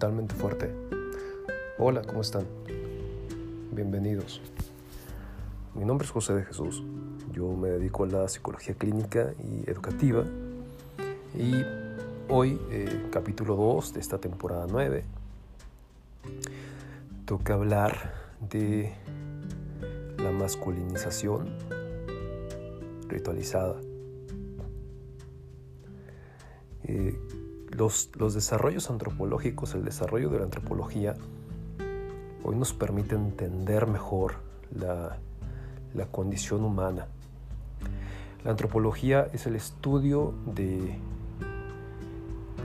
mentalmente fuerte. Hola, ¿cómo están? Bienvenidos. Mi nombre es José de Jesús. Yo me dedico a la psicología clínica y educativa. Y hoy, eh, capítulo 2 de esta temporada 9, toca hablar de la masculinización ritualizada. Los, desarrollos antropológicos, el desarrollo de la antropología, hoy nos permite entender mejor la, condición humana. La antropología es el estudio de,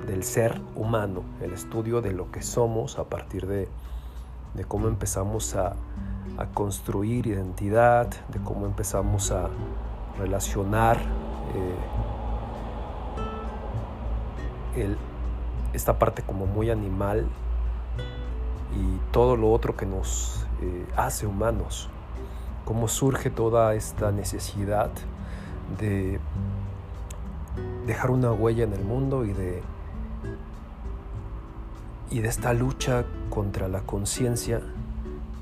del ser humano, el estudio de lo que somos a partir de, cómo empezamos a, construir identidad, de cómo empezamos a relacionar eh, esta parte como muy animal y todo lo otro que nos eh, hace humanos. Cómo surge toda esta necesidad de dejar una huella en el mundo y de, y de esta lucha contra la conciencia,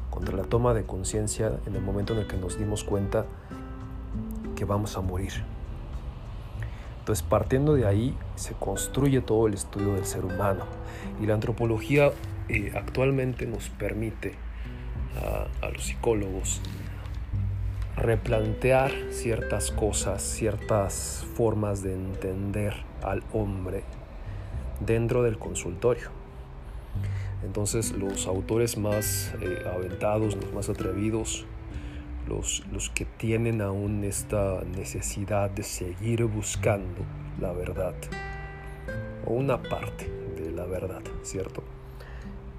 contra la toma de conciencia en el momento en el que nos dimos cuenta que vamos a morir. Entonces, partiendo de ahí, se construye todo el estudio del ser humano. Y la antropología eh, actualmente nos permite a, los psicólogos replantear ciertas cosas, ciertas formas de entender al hombre dentro del consultorio. Entonces los autores más eh, aventados, los más atrevidos, los, que tienen aún esta necesidad de seguir buscando la verdad, o una parte de la verdad, ¿cierto?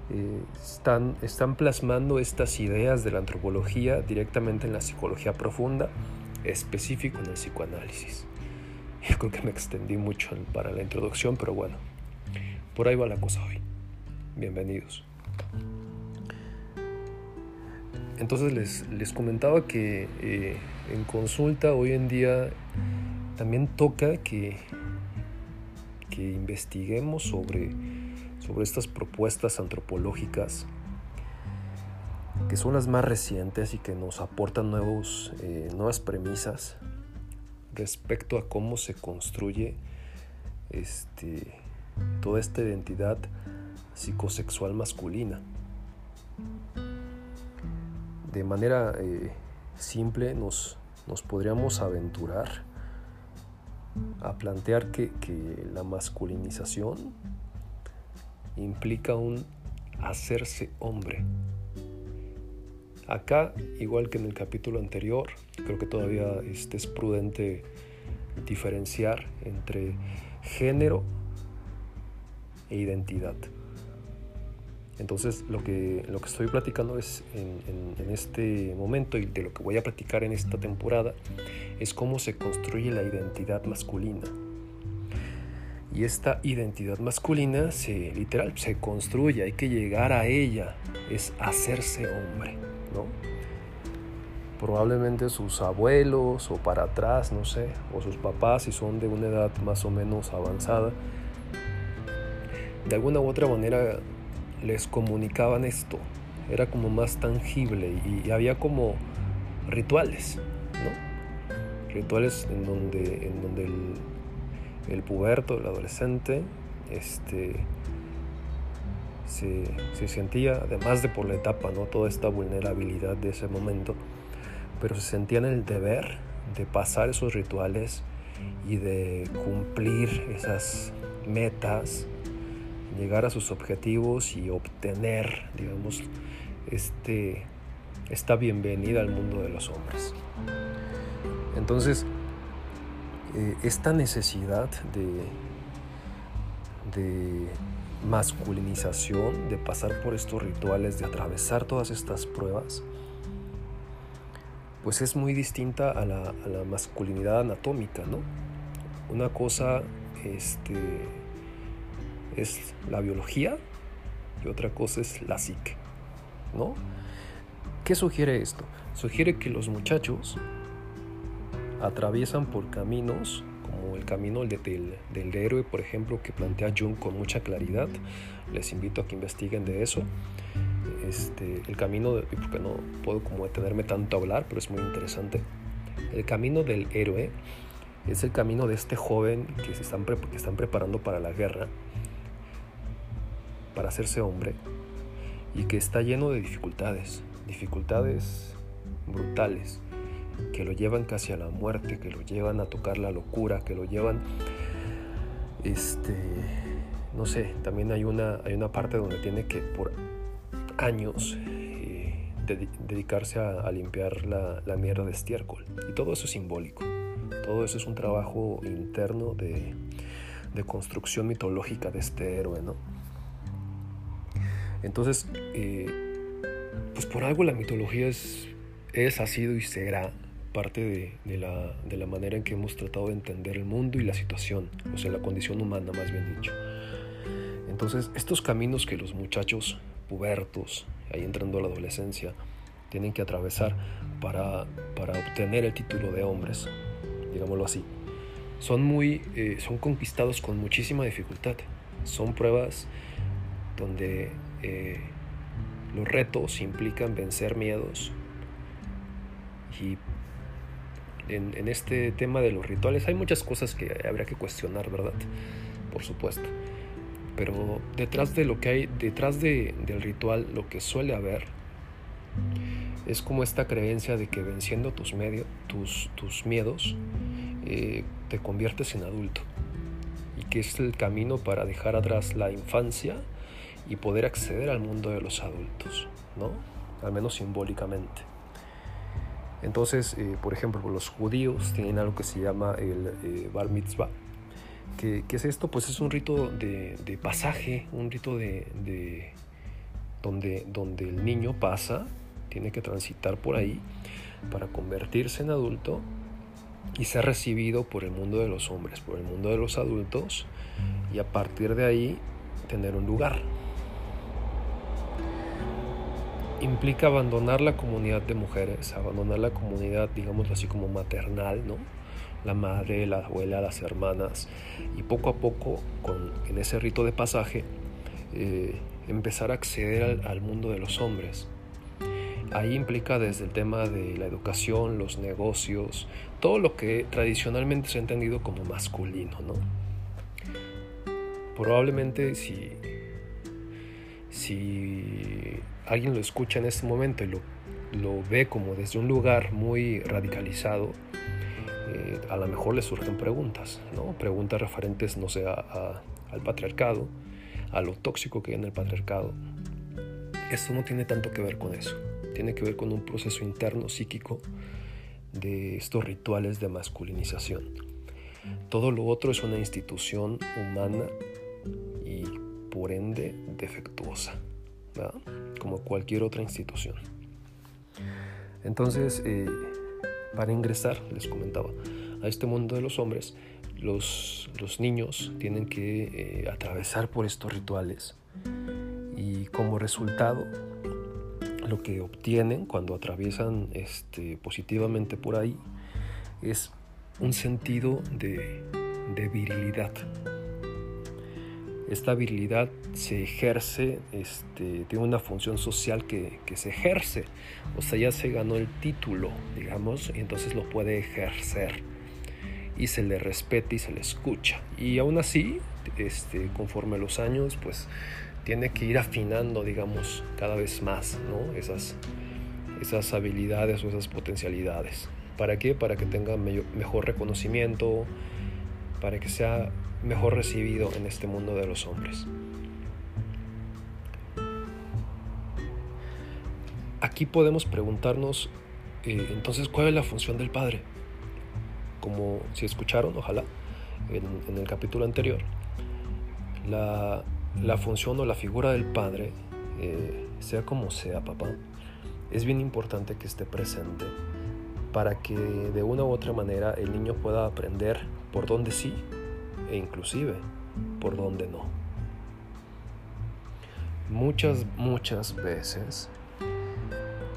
Eh, están, están plasmando estas ideas de la antropología directamente en la psicología profunda, específico en el psicoanálisis. Yo creo que me extendí mucho para la introducción, pero bueno, por ahí va la cosa hoy. Bienvenidos. Entonces les, comentaba que eh, en consulta hoy en día también toca que, que investiguemos sobre, sobre estas propuestas antropológicas que son las más recientes y que nos aportan nuevos, eh, nuevas premisas respecto a cómo se construye este, toda esta identidad psicosexual masculina de manera eh, simple nos, nos, podríamos aventurar a plantear que, la masculinización implica un hacerse hombre. Acá, igual que en el capítulo anterior, creo que todavía este, es prudente diferenciar entre género e identidad. Entonces lo que, lo que estoy platicando es en, este momento y de lo que voy a platicar en esta temporada es cómo se construye la identidad masculina. Y esta identidad masculina se literal se construye, hay que llegar a ella, es hacerse hombre, ¿no? Probablemente sus abuelos o para atrás, no sé, o sus papás si son de una edad más o menos avanzada, de alguna u otra manera les comunicaban esto. Era como más tangible y, había como rituales. Rituales en donde, en donde el, puberto, el adolescente, este, se, se, sentía, además de por la etapa, ¿no? toda esta vulnerabilidad de ese momento, pero se sentían el deber de pasar esos rituales y de cumplir esas metas llegar a sus objetivos y obtener, digamos, este, esta bienvenida al mundo de los hombres. Entonces, eh, esta necesidad de, de masculinización, de pasar por estos rituales, de atravesar todas estas pruebas, pues es muy distinta a la, a la masculinidad anatómica, ¿no? Una cosa, este, es la biología y otra cosa es la psique, ¿no? ¿Qué sugiere esto? Sugiere que los muchachos atraviesan por caminos como el camino del, del, héroe, por ejemplo, que plantea Jung con mucha claridad. Les invito a que investiguen de eso. Este, el camino, de, porque no puedo como detenerme tanto a hablar, pero es muy interesante. El camino del héroe es el camino de este joven que se están, que están preparando para la guerra, para hacerse hombre, y que está lleno de dificultades, dificultades brutales que lo llevan casi a la muerte, que lo llevan a tocar la locura, que lo llevan, este, no sé, también hay una, hay una parte donde tiene que por años eh, dedicarse a, limpiar la, la, mierda de estiércol. Y todo eso es simbólico, todo eso es un trabajo interno de, de construcción mitológica de este héroe, ¿no? Entonces, eh, pues por algo la mitología es, es, ha sido y será parte de, la, manera en que hemos tratado de entender el mundo y la situación, o sea, la condición humana más bien dicho. Entonces, estos caminos que los muchachos pubertos, ahí entrando a la adolescencia, tienen que atravesar para, obtener el título de hombres, digámoslo así, son muy, eh, son conquistados con muchísima dificultad. Son pruebas donde eh, los retos implican vencer miedos y en, este tema de los rituales hay muchas cosas que habría que cuestionar, ¿verdad? Por supuesto. Pero detrás de lo que hay, detrás del ritual, lo que suele haber es como esta creencia de que venciendo tus, medios, tus, tus miedos eh, te conviertes en adulto y que es el camino para dejar atrás la infancia y poder acceder al mundo de los adultos, ¿no? Al menos simbólicamente. Entonces, eh, por ejemplo, los judíos tienen algo que se llama el eh, bar mitzvah. ¿Qué, es esto? Pues es un rito de, pasaje, un rito de, donde, donde el niño pasa, tiene que transitar por ahí para convertirse en adulto y ser recibido por el mundo de los hombres, por el mundo de los adultos y a partir de ahí tener un lugar, implica abandonar la comunidad de mujeres, abandonar la comunidad, digamos así como maternal, ¿no? La madre, la abuela, las hermanas, y poco a poco, con, en ese rito de pasaje, eh, empezar a acceder al, mundo de los hombres. Ahí implica desde el tema de la educación, los negocios, todo lo que tradicionalmente se ha entendido como masculino, ¿no? Probablemente si, si alguien lo escucha en este momento y lo, lo ve como desde un lugar muy radicalizado, eh, a lo mejor le surgen preguntas, ¿no? Preguntas referentes, no sé, al patriarcado, a lo tóxico que hay en el patriarcado. Esto no tiene tanto que ver con eso, tiene que ver con un proceso interno psíquico de estos rituales de masculinización. Todo lo otro es una institución humana y por ende defectuosa como cualquier otra institución. Entonces, eh, para ingresar, les comentaba, a este mundo de los hombres, los, los niños tienen que eh, atravesar por estos rituales y como resultado, lo que obtienen cuando atraviesan este, positivamente por ahí es un sentido de, de virilidad, esta virilidad se ejerce, este, tiene una función social que, se ejerce, o sea, ya se ganó el título, digamos, y entonces lo puede ejercer y se le respeta y se le escucha. Y aún así, este, conforme los años, pues tiene que ir afinando, digamos, cada vez más ¿no? esas, esas habilidades o esas potencialidades. ¿Para qué? Para que tenga mejor reconocimiento, para que sea mejor recibido en este mundo de los hombres. Aquí podemos preguntarnos eh, entonces cuál es la función del Padre. Como si escucharon, ojalá, en, el capítulo anterior, la, función o la figura del Padre, eh, sea como sea, papá, es bien importante que esté presente para que de una u otra manera el niño pueda aprender por dónde sí e inclusive por donde no. Muchas, muchas veces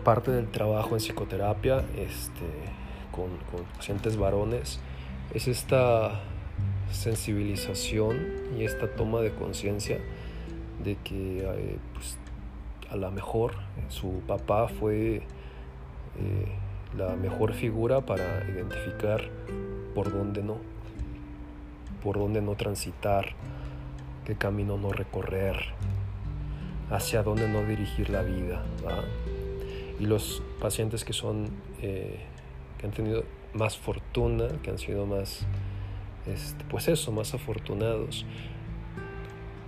parte del trabajo en psicoterapia este, con, pacientes varones es esta sensibilización y esta toma de conciencia de que eh, pues, a lo mejor su papá fue eh, la mejor figura para identificar por dónde no, por dónde no transitar, qué camino no recorrer, hacia dónde no dirigir la vida. Y los pacientes que son, eh, que han tenido más fortuna, que han sido más, este, pues eso, más afortunados,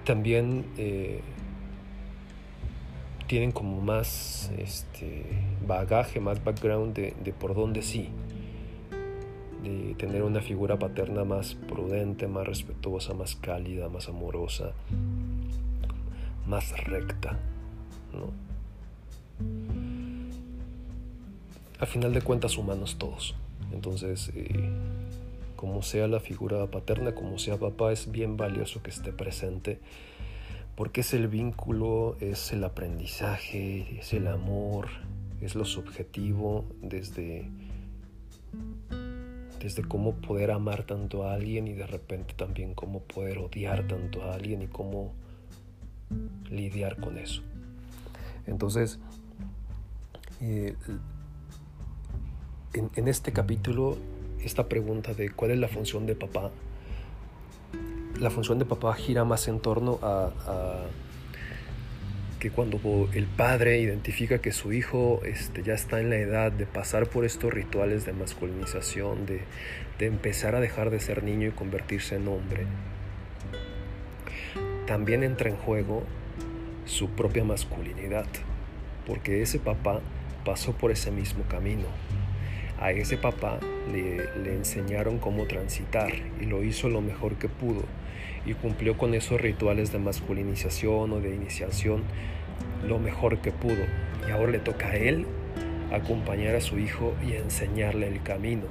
también eh, tienen como más este, bagaje, más background de, por dónde sí, de tener una figura paterna más prudente, más respetuosa, más cálida, más amorosa, más recta. ¿no? A final de cuentas, humanos todos. Entonces, eh, como sea la figura paterna, como sea papá, es bien valioso que esté presente porque es el vínculo, es el aprendizaje, es el amor, es lo subjetivo desde, desde cómo poder amar tanto a alguien y de repente también cómo poder odiar tanto a alguien y cómo lidiar con eso. Entonces, eh, en, este capítulo, esta pregunta de cuál es la función de papá, la función de papá gira más en torno a, que cuando el padre identifica que su hijo este, ya está en la edad de pasar por estos rituales de masculinización, de, de empezar a dejar de ser niño y convertirse en hombre, también entra en juego su propia masculinidad, porque ese papá pasó por ese mismo camino, a ese papá le, enseñaron cómo transitar y lo hizo lo mejor que pudo y cumplió con esos rituales de masculinización o de iniciación lo mejor que pudo. Y ahora le toca a él acompañar a su hijo y enseñarle el camino.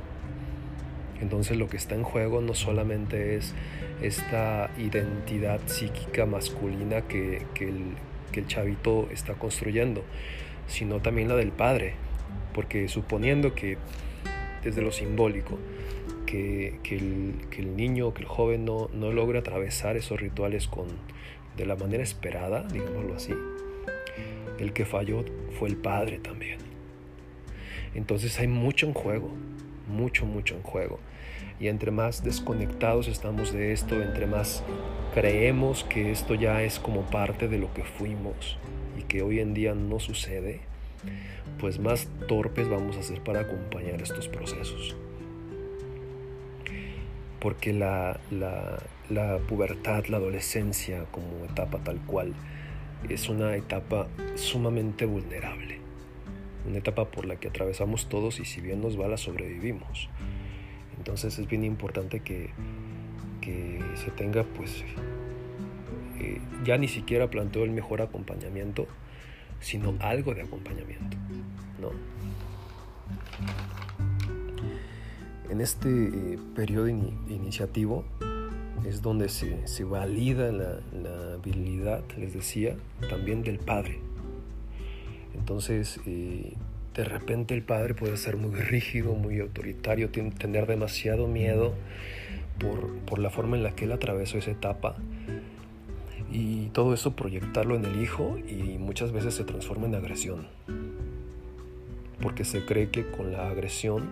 Entonces lo que está en juego no solamente es esta identidad psíquica masculina que, el, que el chavito está construyendo, sino también la del padre, porque suponiendo que desde lo simbólico, que, el, niño, que el joven no, no logra atravesar esos rituales con, de la manera esperada, digámoslo así, el que falló fue el padre también. Entonces hay mucho en juego, mucho, mucho en juego. Y entre más desconectados estamos de esto, entre más creemos que esto ya es como parte de lo que fuimos y que hoy en día no sucede, pues más torpes vamos a ser para acompañar estos procesos. Porque la, pubertad, la adolescencia como etapa tal cual, es una etapa sumamente vulnerable. Una etapa por la que atravesamos todos y si bien nos va la sobrevivimos. Entonces es bien importante que, se tenga pues eh, ya ni siquiera planteo el mejor acompañamiento, sino algo de acompañamiento. ¿no? En este eh, periodo iniciativo es donde se, se valida la, virilidad, les decía, también del padre. Entonces, eh, de repente el padre puede ser muy rígido, muy autoritario, tener demasiado miedo por, por la forma en la que él atravesó esa etapa y todo eso proyectarlo en el hijo y muchas veces se transforma en agresión. Porque se cree que con la agresión,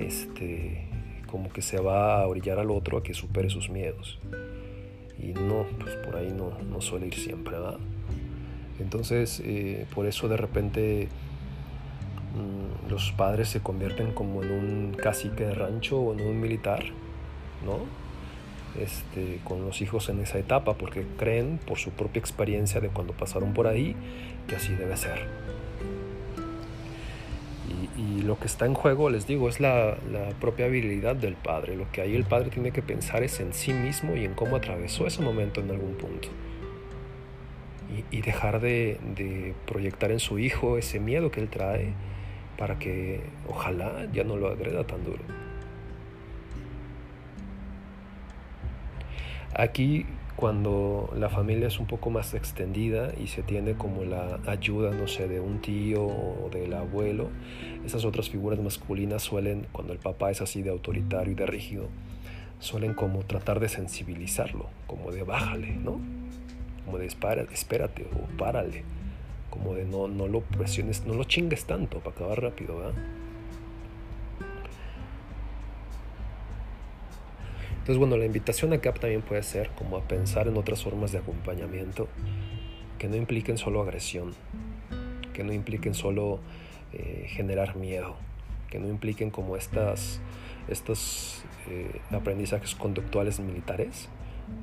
este, como que se va a orillar al otro a que supere sus miedos. Y no, pues por ahí no, no suele ir siempre, ¿verdad? Entonces, eh, por eso de repente mm, los padres se convierten como en un cacique de rancho o en un militar, ¿no? este, con los hijos en esa etapa porque creen por su propia experiencia de cuando pasaron por ahí que así debe ser. Y, lo que está en juego, les digo, es la, propia habilidad del padre. Lo que ahí el padre tiene que pensar es en sí mismo y en cómo atravesó ese momento en algún punto. Y, dejar de, de proyectar en su hijo ese miedo que él trae para que ojalá ya no lo agreda tan duro. Aquí cuando la familia es un poco más extendida y se tiene como la ayuda, no sé, de un tío o del abuelo, esas otras figuras masculinas suelen, cuando el papá es así de autoritario y de rígido, suelen como tratar de sensibilizarlo, como de bájale, ¿no? Como de espérate o párale, como de no, no lo presiones, no lo chingues tanto para acabar rápido, ¿verdad? Entonces, bueno, la invitación acá también puede ser como a pensar en otras formas de acompañamiento que no impliquen solo agresión, que no impliquen solo eh, generar miedo, que no impliquen como estas, estos eh, aprendizajes conductuales militares,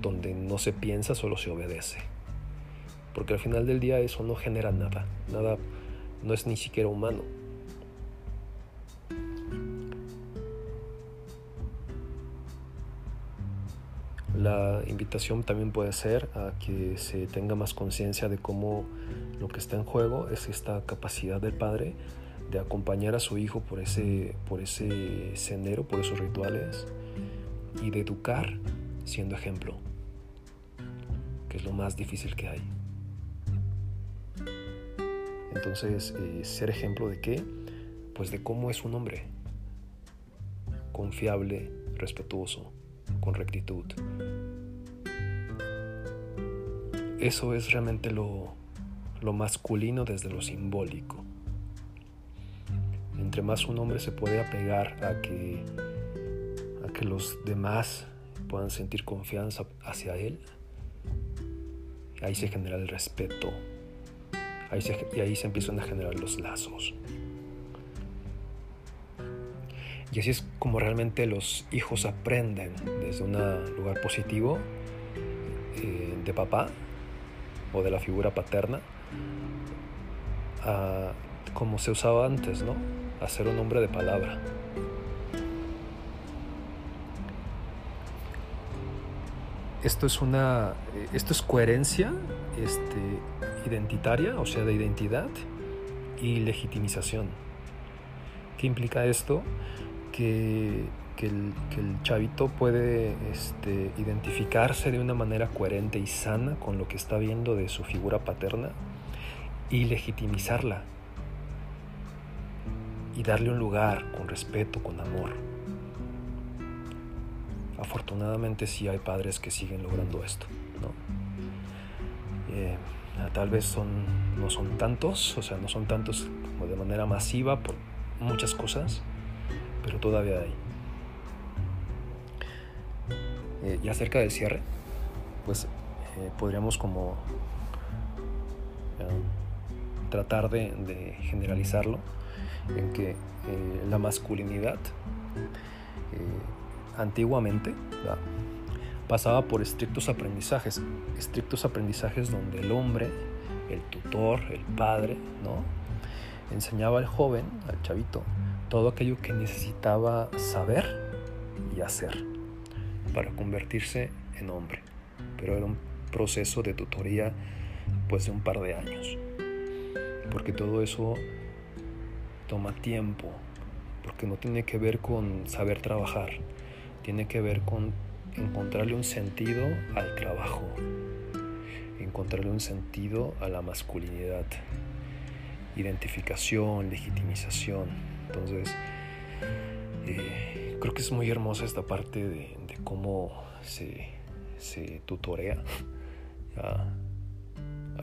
donde no se piensa, solo se obedece. Porque al final del día eso no genera nada, nada, no es ni siquiera humano. La invitación también puede ser a que se tenga más conciencia de cómo lo que está en juego es esta capacidad del padre de acompañar a su hijo por ese, por ese sendero, por esos rituales y de educar siendo ejemplo, que es lo más difícil que hay. Entonces, eh, ser ejemplo de qué? Pues de cómo es un hombre, confiable, respetuoso, con rectitud. Eso es realmente lo, masculino desde lo simbólico. Entre más un hombre se puede apegar a que, a que los demás puedan sentir confianza hacia él, ahí se genera el respeto, ahí y ahí se empiezan a generar los lazos. Y así es como realmente los hijos aprenden desde un lugar positivo eh, de papá o de la figura paterna como se usaba antes, ¿no? A ser un hombre de palabra. Esto es una. Esto es coherencia este, identitaria, o sea, de identidad y legitimización. ¿Qué implica esto? Que, el, chavito puede este, identificarse de una manera coherente y sana con lo que está viendo de su figura paterna y legitimizarla y darle un lugar con respeto, con amor. Afortunadamente sí hay padres que siguen logrando esto. Eh, tal vez son, no son tantos, o sea, no son tantos como de manera masiva por muchas cosas, pero todavía hay. Eh, y acerca del cierre, pues eh, podríamos como eh, tratar de, generalizarlo en que la masculinidad antiguamente pasaba por estrictos aprendizajes, estrictos aprendizajes donde el hombre, el tutor, el padre, ¿no? enseñaba al joven, al chavito, todo aquello que necesitaba saber y hacer para convertirse en hombre. Pero era un proceso de tutoría pues de un par de años. Porque todo eso toma tiempo, porque no tiene que ver con saber trabajar, tiene que ver con encontrarle un sentido al trabajo, encontrarle un sentido a la masculinidad, identificación, legitimización. Entonces, eh, creo que es muy hermosa esta parte de, cómo se, tutorea a,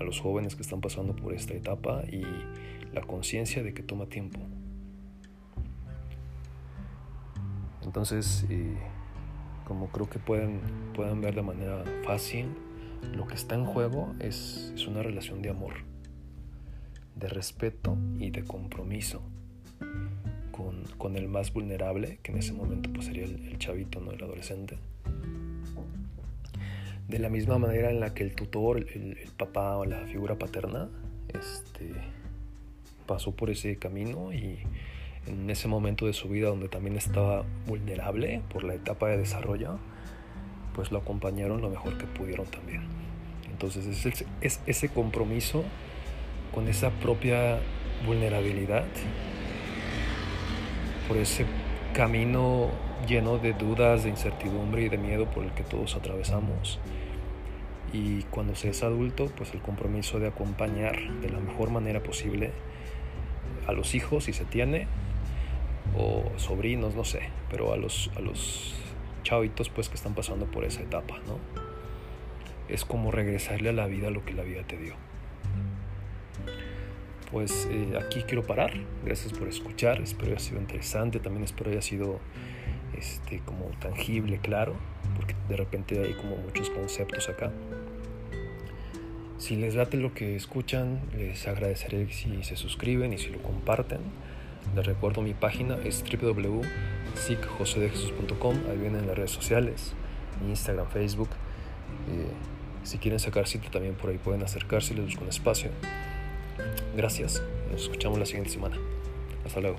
los jóvenes que están pasando por esta etapa y la conciencia de que toma tiempo. Entonces, eh, como creo que pueden, pueden ver de manera fácil, lo que está en juego es, es una relación de amor, de respeto y de compromiso con, el más vulnerable, que en ese momento pues sería el, chavito, no el adolescente. De la misma manera en la que el tutor, el, papá o la figura paterna, este, pasó por ese camino y en ese momento de su vida donde también estaba vulnerable por la etapa de desarrollo, pues lo acompañaron lo mejor que pudieron también. Entonces es, es ese compromiso con esa propia vulnerabilidad por ese camino lleno de dudas, de incertidumbre y de miedo por el que todos atravesamos. Y cuando se es adulto, pues el compromiso de acompañar de la mejor manera posible a los hijos, si se tiene, o sobrinos, no sé, pero a los, a los chavitos pues que están pasando por esa etapa, ¿no? Es como regresarle a la vida lo que la vida te dio. Pues eh, aquí quiero parar. Gracias por escuchar. Espero haya sido interesante. También espero haya sido este, como tangible, claro. Porque de repente hay como muchos conceptos acá. Si les late lo que escuchan, les agradeceré si se suscriben y si lo comparten. Les recuerdo mi página es www.sicjosedejesus.com. Ahí vienen las redes sociales, Instagram, Facebook. Eh, si quieren sacar cita también por ahí pueden acercarse y les busco un espacio. Gracias. Nos escuchamos la siguiente semana. Hasta luego.